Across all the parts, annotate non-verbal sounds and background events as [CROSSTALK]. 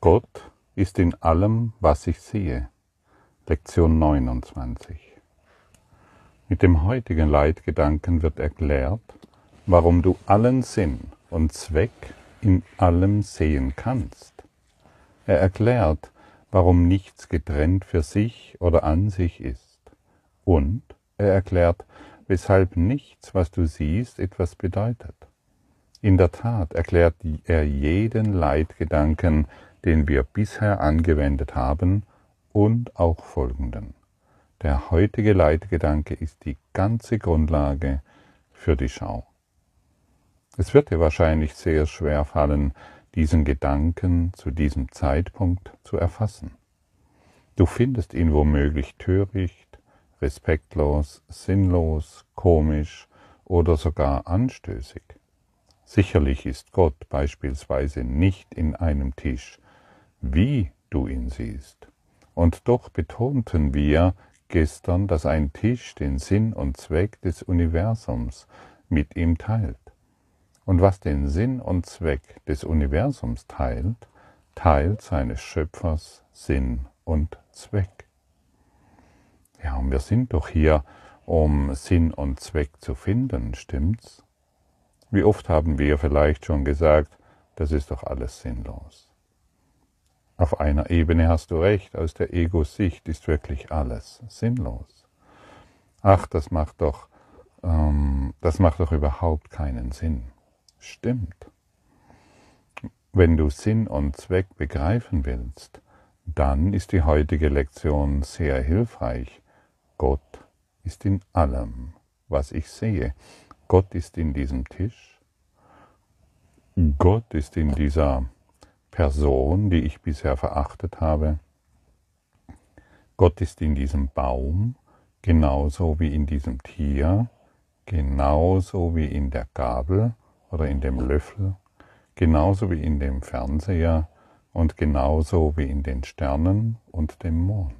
Gott ist in allem, was ich sehe. Lektion 29. Mit dem heutigen Leitgedanken wird erklärt, warum du allen Sinn und Zweck in allem sehen kannst. Er erklärt, warum nichts getrennt für sich oder an sich ist. Und er erklärt, weshalb nichts, was du siehst, etwas bedeutet. In der Tat erklärt er jeden Leitgedanken, den wir bisher angewendet haben, und auch folgenden. Der heutige Leitgedanke ist die ganze Grundlage für die Schau. Es wird dir wahrscheinlich sehr schwer fallen, diesen Gedanken zu diesem Zeitpunkt zu erfassen. Du findest ihn womöglich töricht, respektlos, sinnlos, komisch oder sogar anstößig. Sicherlich ist Gott beispielsweise nicht in einem Tisch, wie du ihn siehst. Und doch betonten wir gestern, dass ein Tisch den Sinn und Zweck des Universums mit ihm teilt. Und was den Sinn und Zweck des Universums teilt, teilt seines Schöpfers Sinn und Zweck. Ja, und wir sind doch hier, um Sinn und Zweck zu finden, stimmt's? Wie oft haben wir vielleicht schon gesagt, das ist doch alles sinnlos. Auf einer Ebene hast du recht, aus der Ego-Sicht ist wirklich alles sinnlos. Ach, das macht doch, ähm, das macht doch überhaupt keinen Sinn. Stimmt. Wenn du Sinn und Zweck begreifen willst, dann ist die heutige Lektion sehr hilfreich. Gott ist in allem, was ich sehe. Gott ist in diesem Tisch. Gott ist in dieser Person, die ich bisher verachtet habe. Gott ist in diesem Baum, genauso wie in diesem Tier, genauso wie in der Gabel oder in dem Löffel, genauso wie in dem Fernseher und genauso wie in den Sternen und dem Mond.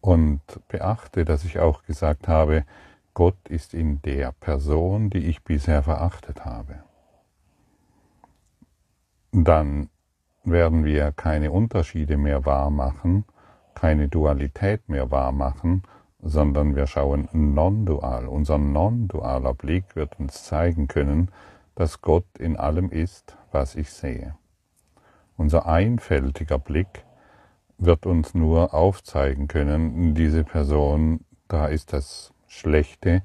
Und beachte, dass ich auch gesagt habe, Gott ist in der Person, die ich bisher verachtet habe. Dann werden wir keine Unterschiede mehr wahrmachen, keine Dualität mehr wahrmachen, sondern wir schauen non-dual. Unser non-dualer Blick wird uns zeigen können, dass Gott in allem ist, was ich sehe. Unser einfältiger Blick wird uns nur aufzeigen können, diese Person, da ist das Schlechte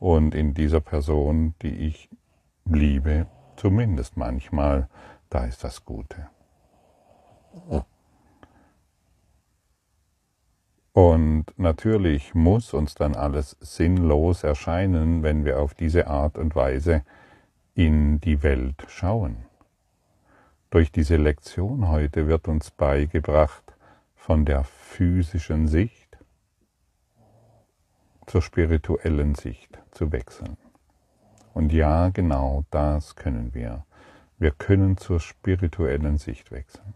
und in dieser Person, die ich liebe, zumindest manchmal, da ist das Gute. Und natürlich muss uns dann alles sinnlos erscheinen, wenn wir auf diese Art und Weise in die Welt schauen. Durch diese Lektion heute wird uns beigebracht, von der physischen Sicht zur spirituellen Sicht zu wechseln. Und ja, genau das können wir. Wir können zur spirituellen Sicht wechseln.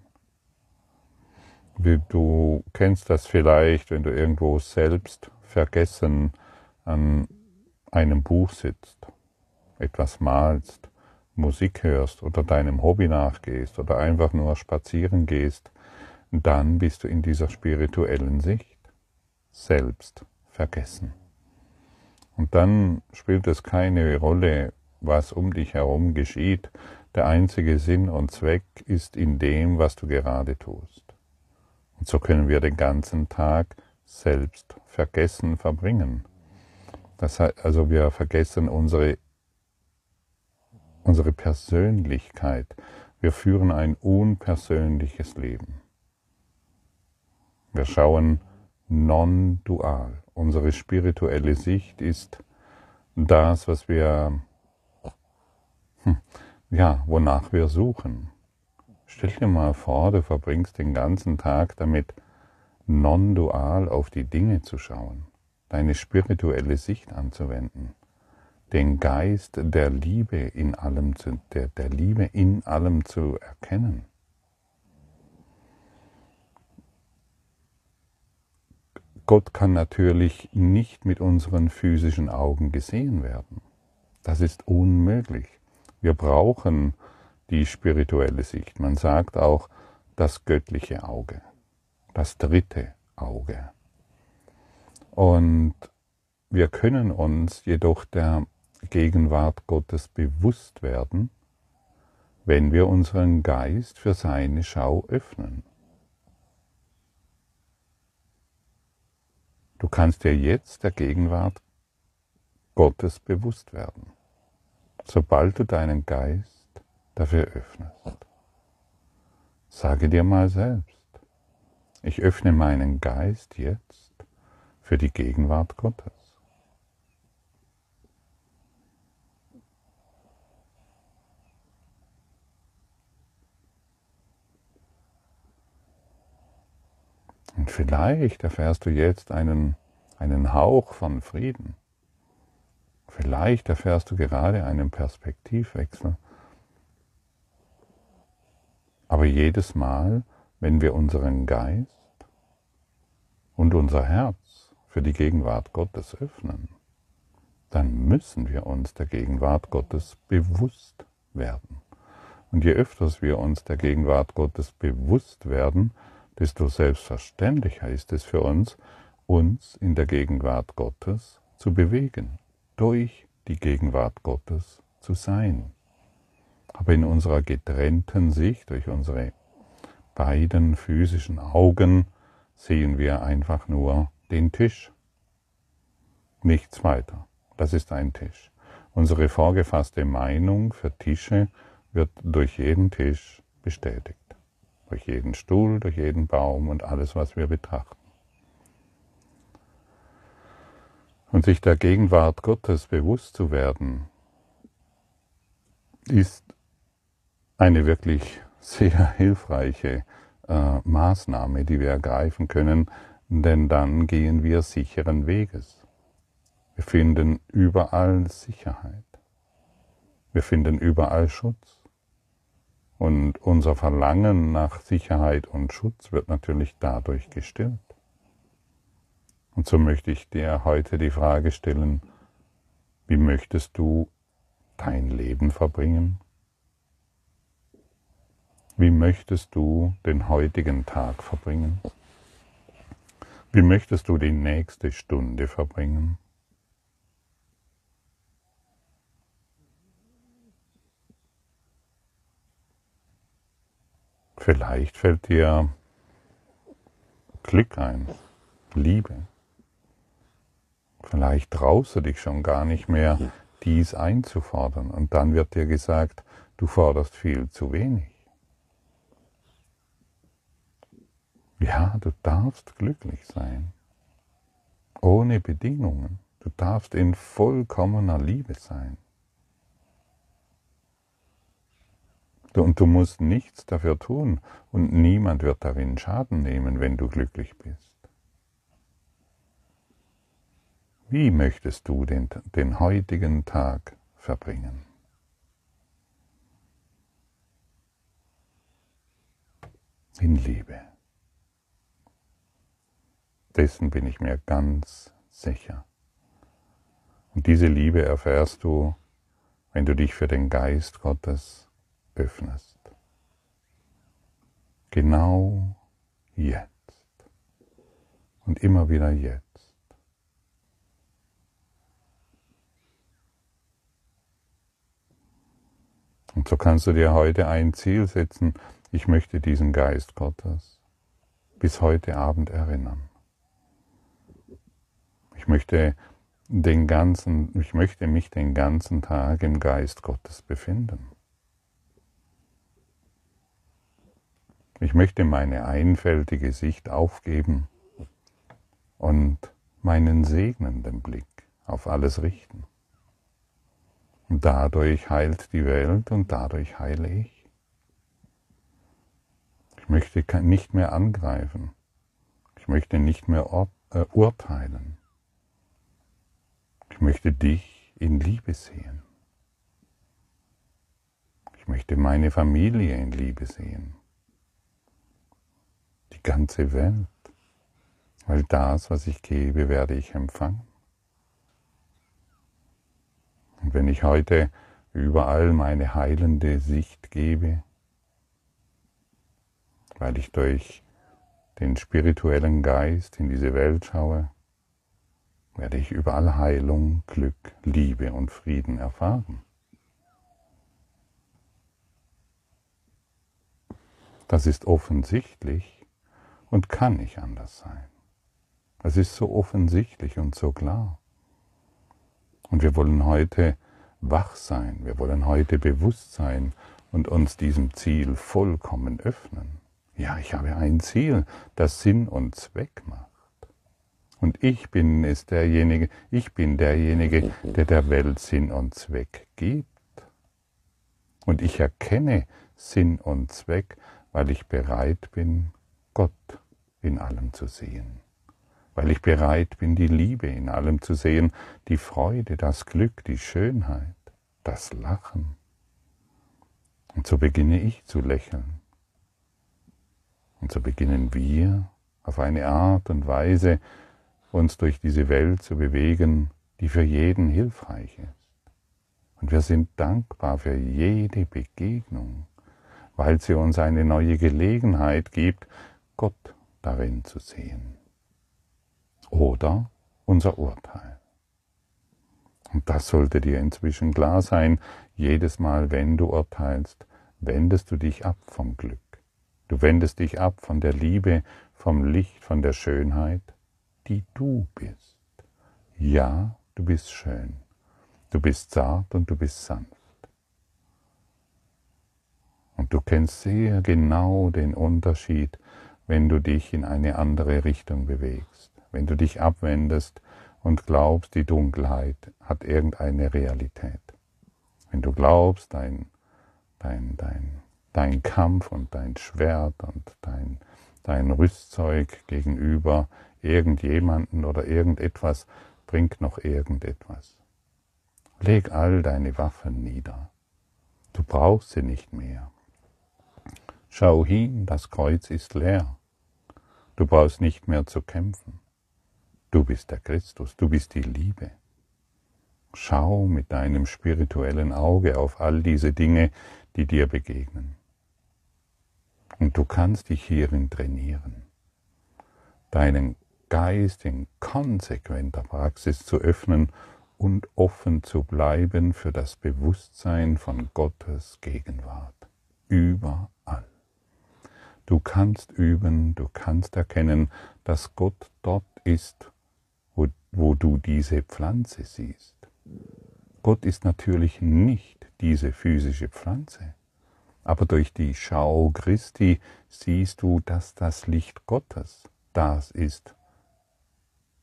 Du kennst das vielleicht, wenn du irgendwo selbst vergessen an einem Buch sitzt, etwas malst, Musik hörst oder deinem Hobby nachgehst oder einfach nur spazieren gehst, dann bist du in dieser spirituellen Sicht selbst vergessen. Und dann spielt es keine Rolle, was um dich herum geschieht. Der einzige Sinn und Zweck ist in dem, was du gerade tust. Und so können wir den ganzen Tag selbst vergessen verbringen. Das heißt, also wir vergessen unsere, unsere Persönlichkeit. Wir führen ein unpersönliches Leben. Wir schauen non-dual. Unsere spirituelle Sicht ist das, was wir, hm, ja, wonach wir suchen. Stell dir mal vor, du verbringst den ganzen Tag damit, non-dual auf die Dinge zu schauen, deine spirituelle Sicht anzuwenden, den Geist der Liebe in allem zu, der, der Liebe in allem zu erkennen. Gott kann natürlich nicht mit unseren physischen Augen gesehen werden. Das ist unmöglich. Wir brauchen die spirituelle Sicht. Man sagt auch das göttliche Auge, das dritte Auge. Und wir können uns jedoch der Gegenwart Gottes bewusst werden, wenn wir unseren Geist für seine Schau öffnen. Du kannst dir jetzt der Gegenwart Gottes bewusst werden, sobald du deinen Geist dafür öffnest. Sage dir mal selbst, ich öffne meinen Geist jetzt für die Gegenwart Gottes. Und vielleicht erfährst du jetzt einen, einen Hauch von Frieden. Vielleicht erfährst du gerade einen Perspektivwechsel. Aber jedes Mal, wenn wir unseren Geist und unser Herz für die Gegenwart Gottes öffnen, dann müssen wir uns der Gegenwart Gottes bewusst werden. Und je öfters wir uns der Gegenwart Gottes bewusst werden, desto selbstverständlicher ist es für uns, uns in der Gegenwart Gottes zu bewegen, durch die Gegenwart Gottes zu sein. Aber in unserer getrennten Sicht, durch unsere beiden physischen Augen, sehen wir einfach nur den Tisch. Nichts weiter. Das ist ein Tisch. Unsere vorgefasste Meinung für Tische wird durch jeden Tisch bestätigt. Durch jeden Stuhl, durch jeden Baum und alles, was wir betrachten. Und sich der Gegenwart Gottes bewusst zu werden, ist eine wirklich sehr hilfreiche äh, Maßnahme, die wir ergreifen können, denn dann gehen wir sicheren Weges. Wir finden überall Sicherheit. Wir finden überall Schutz. Und unser Verlangen nach Sicherheit und Schutz wird natürlich dadurch gestillt. Und so möchte ich dir heute die Frage stellen, wie möchtest du dein Leben verbringen? Wie möchtest du den heutigen Tag verbringen? Wie möchtest du die nächste Stunde verbringen? Vielleicht fällt dir Glück ein, Liebe. Vielleicht traust du dich schon gar nicht mehr, dies einzufordern. Und dann wird dir gesagt, du forderst viel zu wenig. Ja, du darfst glücklich sein. Ohne Bedingungen. Du darfst in vollkommener Liebe sein. Und du musst nichts dafür tun und niemand wird darin Schaden nehmen, wenn du glücklich bist. Wie möchtest du den, den heutigen Tag verbringen? In Liebe. Dessen bin ich mir ganz sicher. Und diese Liebe erfährst du, wenn du dich für den Geist Gottes öffnest. Genau jetzt. Und immer wieder jetzt. Und so kannst du dir heute ein Ziel setzen, ich möchte diesen Geist Gottes bis heute Abend erinnern. Ich möchte den ganzen, ich möchte mich den ganzen Tag im Geist Gottes befinden. Ich möchte meine einfältige Sicht aufgeben und meinen segnenden Blick auf alles richten. Und dadurch heilt die Welt und dadurch heile ich. Ich möchte nicht mehr angreifen. Ich möchte nicht mehr äh, urteilen. Ich möchte dich in Liebe sehen. Ich möchte meine Familie in Liebe sehen ganze Welt, weil das, was ich gebe, werde ich empfangen. Und wenn ich heute überall meine heilende Sicht gebe, weil ich durch den spirituellen Geist in diese Welt schaue, werde ich überall Heilung, Glück, Liebe und Frieden erfahren. Das ist offensichtlich und kann nicht anders sein. Es ist so offensichtlich und so klar. Und wir wollen heute wach sein, wir wollen heute bewusst sein und uns diesem Ziel vollkommen öffnen. Ja, ich habe ein Ziel, das Sinn und Zweck macht. Und ich bin es derjenige, ich bin derjenige, der der Welt Sinn und Zweck gibt. Und ich erkenne Sinn und Zweck, weil ich bereit bin, Gott in allem zu sehen. Weil ich bereit bin, die Liebe in allem zu sehen, die Freude, das Glück, die Schönheit, das Lachen. Und so beginne ich zu lächeln. Und so beginnen wir auf eine Art und Weise uns durch diese Welt zu bewegen, die für jeden hilfreich ist. Und wir sind dankbar für jede Begegnung, weil sie uns eine neue Gelegenheit gibt, Gott darin zu sehen. Oder unser Urteil. Und das sollte dir inzwischen klar sein, jedes Mal, wenn du urteilst, wendest du dich ab vom Glück. Du wendest dich ab von der Liebe, vom Licht, von der Schönheit, die du bist. Ja, du bist schön. Du bist zart und du bist sanft. Und du kennst sehr genau den Unterschied, wenn du dich in eine andere Richtung bewegst, wenn du dich abwendest und glaubst, die Dunkelheit hat irgendeine Realität. Wenn du glaubst, dein, dein, dein, dein Kampf und dein Schwert und dein, dein Rüstzeug gegenüber irgendjemanden oder irgendetwas bringt noch irgendetwas. Leg all deine Waffen nieder. Du brauchst sie nicht mehr. Schau hin, das Kreuz ist leer. Du brauchst nicht mehr zu kämpfen. Du bist der Christus, du bist die Liebe. Schau mit deinem spirituellen Auge auf all diese Dinge, die dir begegnen. Und du kannst dich hierin trainieren, deinen Geist in konsequenter Praxis zu öffnen und offen zu bleiben für das Bewusstsein von Gottes Gegenwart. Überall. Du kannst üben, du kannst erkennen, dass Gott dort ist, wo, wo du diese Pflanze siehst. Gott ist natürlich nicht diese physische Pflanze, aber durch die Schau Christi siehst du, dass das Licht Gottes das ist,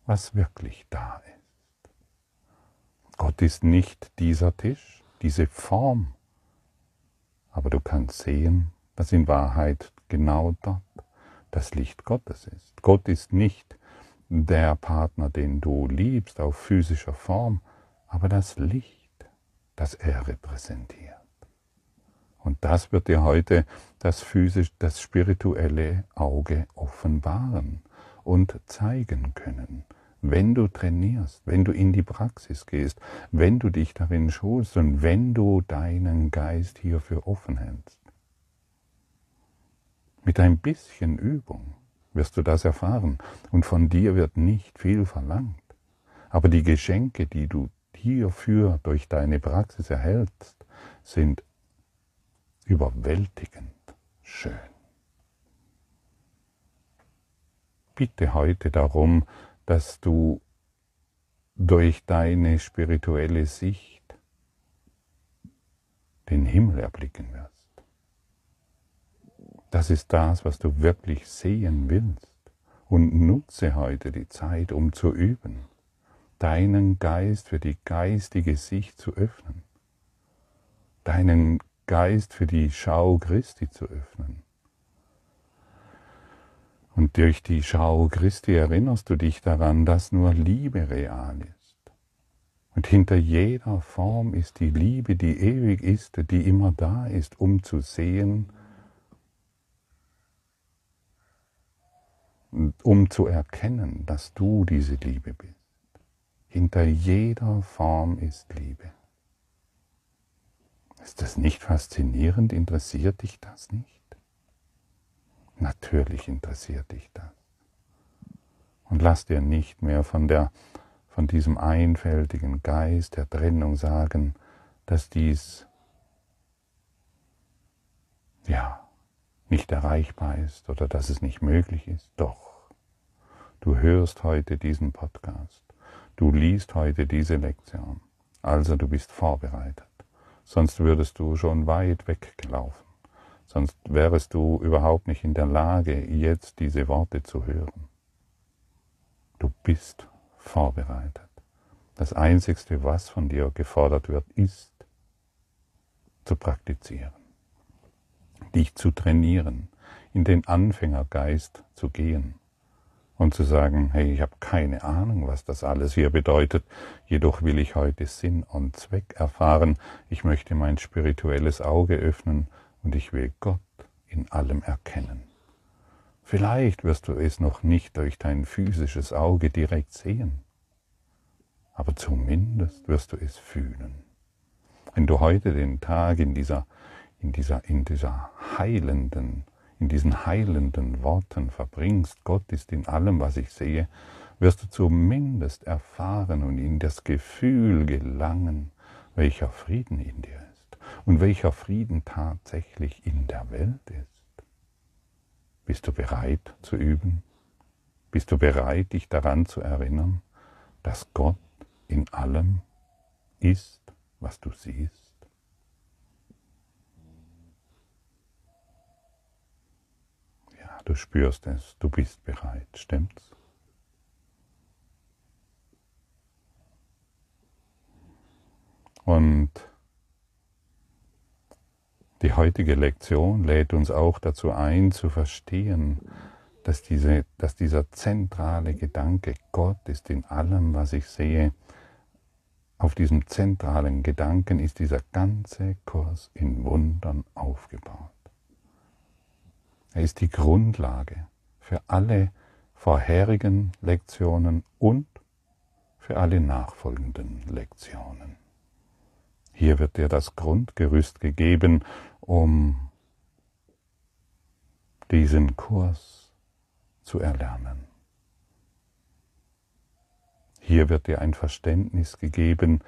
was wirklich da ist. Gott ist nicht dieser Tisch, diese Form, aber du kannst sehen, dass in Wahrheit genau dort das Licht Gottes ist. Gott ist nicht der Partner, den du liebst auf physischer Form, aber das Licht, das er repräsentiert. Und das wird dir heute das physisch, das spirituelle Auge offenbaren und zeigen können, wenn du trainierst, wenn du in die Praxis gehst, wenn du dich darin schulst und wenn du deinen Geist hierfür offen hältst. Mit ein bisschen Übung wirst du das erfahren und von dir wird nicht viel verlangt. Aber die Geschenke, die du hierfür durch deine Praxis erhältst, sind überwältigend schön. Bitte heute darum, dass du durch deine spirituelle Sicht den Himmel erblicken wirst. Das ist das, was du wirklich sehen willst. Und nutze heute die Zeit, um zu üben, deinen Geist für die geistige Sicht zu öffnen, deinen Geist für die Schau Christi zu öffnen. Und durch die Schau Christi erinnerst du dich daran, dass nur Liebe real ist. Und hinter jeder Form ist die Liebe, die ewig ist, die immer da ist, um zu sehen, um zu erkennen, dass du diese Liebe bist. Hinter jeder Form ist Liebe. Ist das nicht faszinierend? Interessiert dich das nicht? Natürlich interessiert dich das. Und lass dir nicht mehr von, der, von diesem einfältigen Geist der Trennung sagen, dass dies ja nicht erreichbar ist oder dass es nicht möglich ist. Doch, du hörst heute diesen Podcast, du liest heute diese Lektion, also du bist vorbereitet. Sonst würdest du schon weit weggelaufen, sonst wärest du überhaupt nicht in der Lage, jetzt diese Worte zu hören. Du bist vorbereitet. Das Einzigste, was von dir gefordert wird, ist zu praktizieren, dich zu trainieren, in den Anfängergeist zu gehen und zu sagen, hey, ich habe keine Ahnung, was das alles hier bedeutet, jedoch will ich heute Sinn und Zweck erfahren, ich möchte mein spirituelles Auge öffnen und ich will Gott in allem erkennen. Vielleicht wirst du es noch nicht durch dein physisches Auge direkt sehen, aber zumindest wirst du es fühlen. Wenn du heute den Tag in dieser, in dieser, in dieser heilenden, in diesen heilenden Worten verbringst, Gott ist in allem, was ich sehe, wirst du zumindest erfahren und in das Gefühl gelangen, welcher Frieden in dir ist und welcher Frieden tatsächlich in der Welt ist. Bist du bereit zu üben? Bist du bereit, dich daran zu erinnern, dass Gott in allem ist, was du siehst? Ja, du spürst es, du bist bereit, stimmt's? Und die heutige Lektion lädt uns auch dazu ein, zu verstehen, dass, diese, dass dieser zentrale Gedanke, Gott ist in allem, was ich sehe, auf diesem zentralen Gedanken ist dieser ganze Kurs in Wundern aufgebaut. Er ist die Grundlage für alle vorherigen Lektionen und für alle nachfolgenden Lektionen. Hier wird dir das Grundgerüst gegeben, um diesen Kurs zu erlernen. Hier wird dir ein Verständnis gegeben,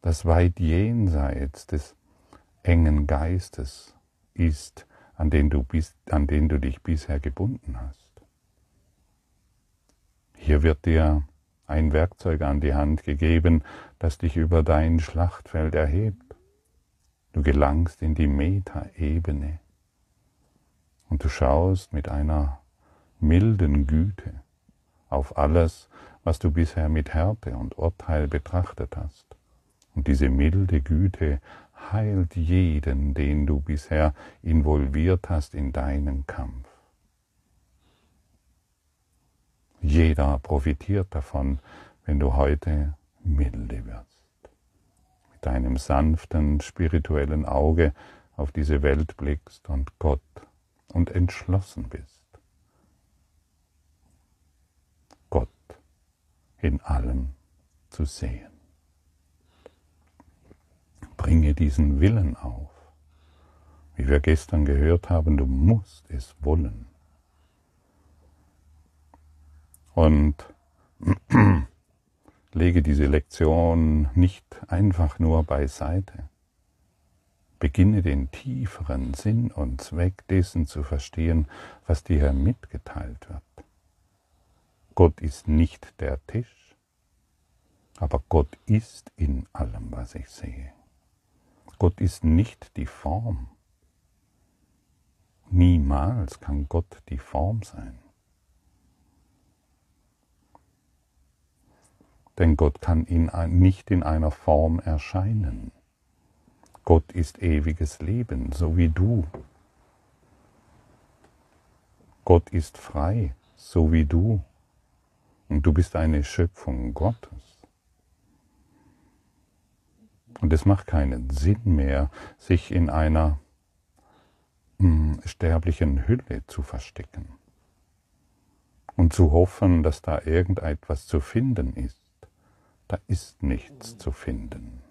das weit jenseits des engen Geistes ist, an den du, bist, an den du dich bisher gebunden hast. Hier wird dir ein Werkzeug an die Hand gegeben, das dich über dein Schlachtfeld erhebt Du gelangst in die Metaebene und du schaust mit einer milden Güte auf alles, was du bisher mit Härte und Urteil betrachtet hast. Und diese milde Güte heilt jeden, den du bisher involviert hast in deinen Kampf. Jeder profitiert davon, wenn du heute milde wirst mit deinem sanften spirituellen Auge auf diese Welt blickst und Gott und entschlossen bist. Gott in allem zu sehen. Bringe diesen Willen auf. Wie wir gestern gehört haben, du musst es wollen. Und [CLEARS THROAT] Lege diese Lektion nicht einfach nur beiseite. Beginne den tieferen Sinn und Zweck dessen zu verstehen, was dir hier mitgeteilt wird. Gott ist nicht der Tisch, aber Gott ist in allem, was ich sehe. Gott ist nicht die Form. Niemals kann Gott die Form sein. denn Gott kann in, nicht in einer Form erscheinen. Gott ist ewiges Leben, so wie du. Gott ist frei, so wie du. Und du bist eine Schöpfung Gottes. Und es macht keinen Sinn mehr, sich in einer hm, sterblichen Hülle zu verstecken und zu hoffen, dass da irgendetwas zu finden ist da ist nichts zu finden.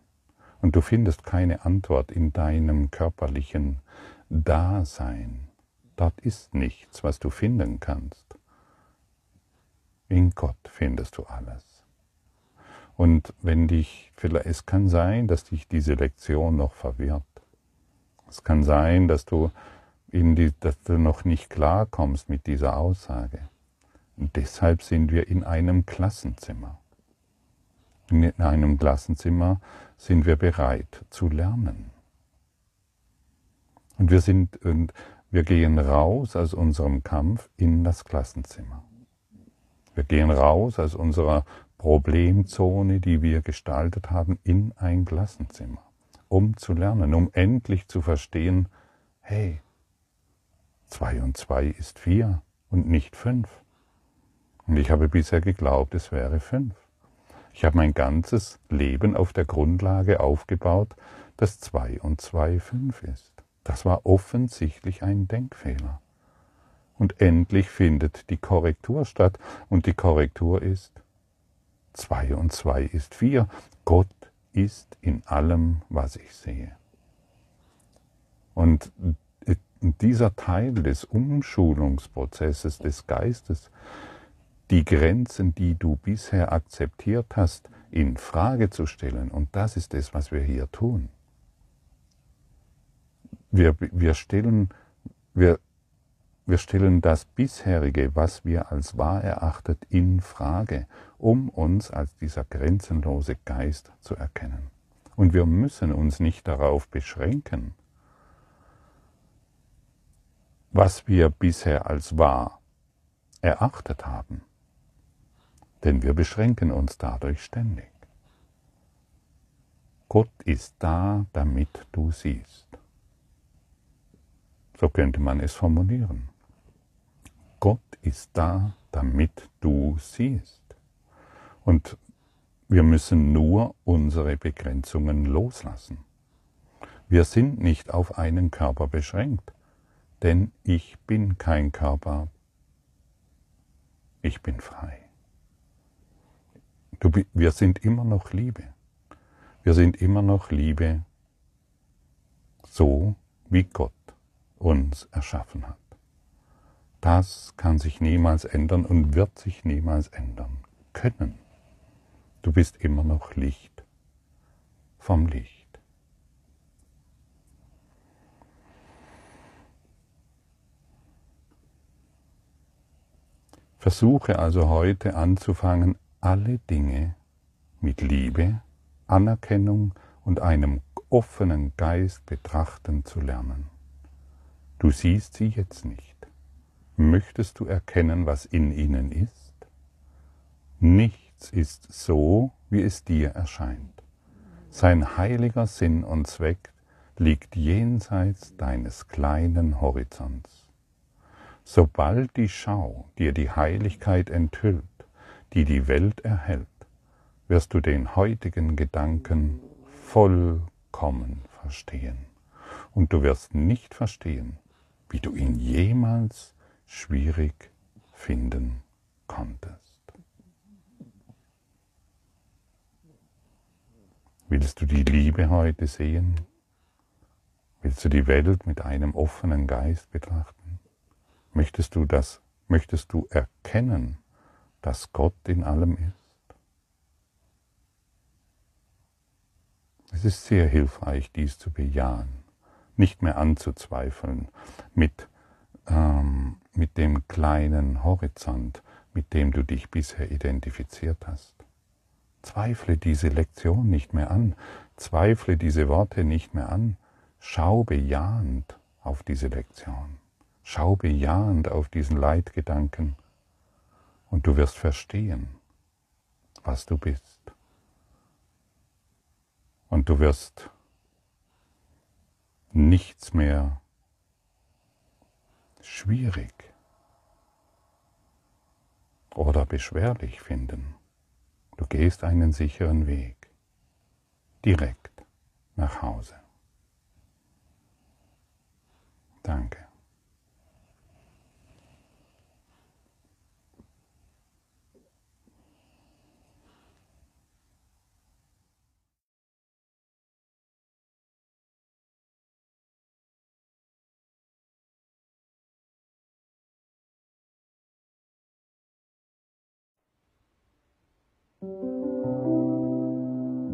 Und du findest keine Antwort in deinem körperlichen Dasein. Dort ist nichts, was du finden kannst. In Gott findest du alles. Und wenn dich, es kann sein, dass dich diese Lektion noch verwirrt. Es kann sein, dass du, in die, dass du noch nicht klarkommst mit dieser Aussage. Und deshalb sind wir in einem Klassenzimmer. In einem Klassenzimmer sind wir bereit zu lernen. Und wir sind, und wir gehen raus aus unserem Kampf in das Klassenzimmer. Wir gehen raus aus unserer Problemzone, die wir gestaltet haben, in ein Klassenzimmer, um zu lernen, um endlich zu verstehen, hey, zwei und zwei ist vier und nicht fünf. Und ich habe bisher geglaubt, es wäre fünf. Ich habe mein ganzes Leben auf der Grundlage aufgebaut, dass zwei und zwei fünf ist. Das war offensichtlich ein Denkfehler. Und endlich findet die Korrektur statt. Und die Korrektur ist, zwei und zwei ist vier. Gott ist in allem, was ich sehe. Und dieser Teil des Umschulungsprozesses des Geistes, die Grenzen, die du bisher akzeptiert hast, in Frage zu stellen. Und das ist es, was wir hier tun. Wir, wir, stellen, wir wir stellen das bisherige, was wir als wahr erachtet, in Frage, um uns als dieser grenzenlose Geist zu erkennen. Und wir müssen uns nicht darauf beschränken, was wir bisher als wahr erachtet haben, denn wir beschränken uns dadurch ständig. Gott ist da, damit du siehst. So könnte man es formulieren. Gott ist da, damit du siehst. Und wir müssen nur unsere Begrenzungen loslassen. Wir sind nicht auf einen Körper beschränkt, denn ich bin kein Körper, ich bin frei. Du, wir sind immer noch Liebe. Wir sind immer noch Liebe, so wie Gott uns erschaffen hat. Das kann sich niemals ändern und wird sich niemals ändern können. Du bist immer noch Licht vom Licht. Versuche also heute anzufangen, alle Dinge mit Liebe, Anerkennung und einem offenen Geist betrachten zu lernen. Du siehst sie jetzt nicht. Möchtest du erkennen, was in ihnen ist? Nichts ist so, wie es dir erscheint. Sein heiliger Sinn und Zweck liegt jenseits deines kleinen Horizonts. Sobald die Schau dir die Heiligkeit enthüllt, die die Welt erhält, wirst du den heutigen Gedanken vollkommen verstehen. Und du wirst nicht verstehen, wie du ihn jemals schwierig finden konntest. Willst du die Liebe heute sehen? Willst du die Welt mit einem offenen Geist betrachten? Möchtest du das, möchtest du erkennen, dass Gott in allem ist? Es ist sehr hilfreich, dies zu bejahen, nicht mehr anzuzweifeln mit ähm, mit dem kleinen Horizont, mit dem du dich bisher identifiziert hast. Zweifle diese Lektion nicht mehr an, zweifle diese Worte nicht mehr an, schau bejahend auf diese Lektion, schau bejahend auf diesen Leitgedanken und du wirst verstehen, was du bist. Und du wirst nichts mehr schwierig oder beschwerlich finden. Du gehst einen sicheren Weg, direkt nach Hause. Danke.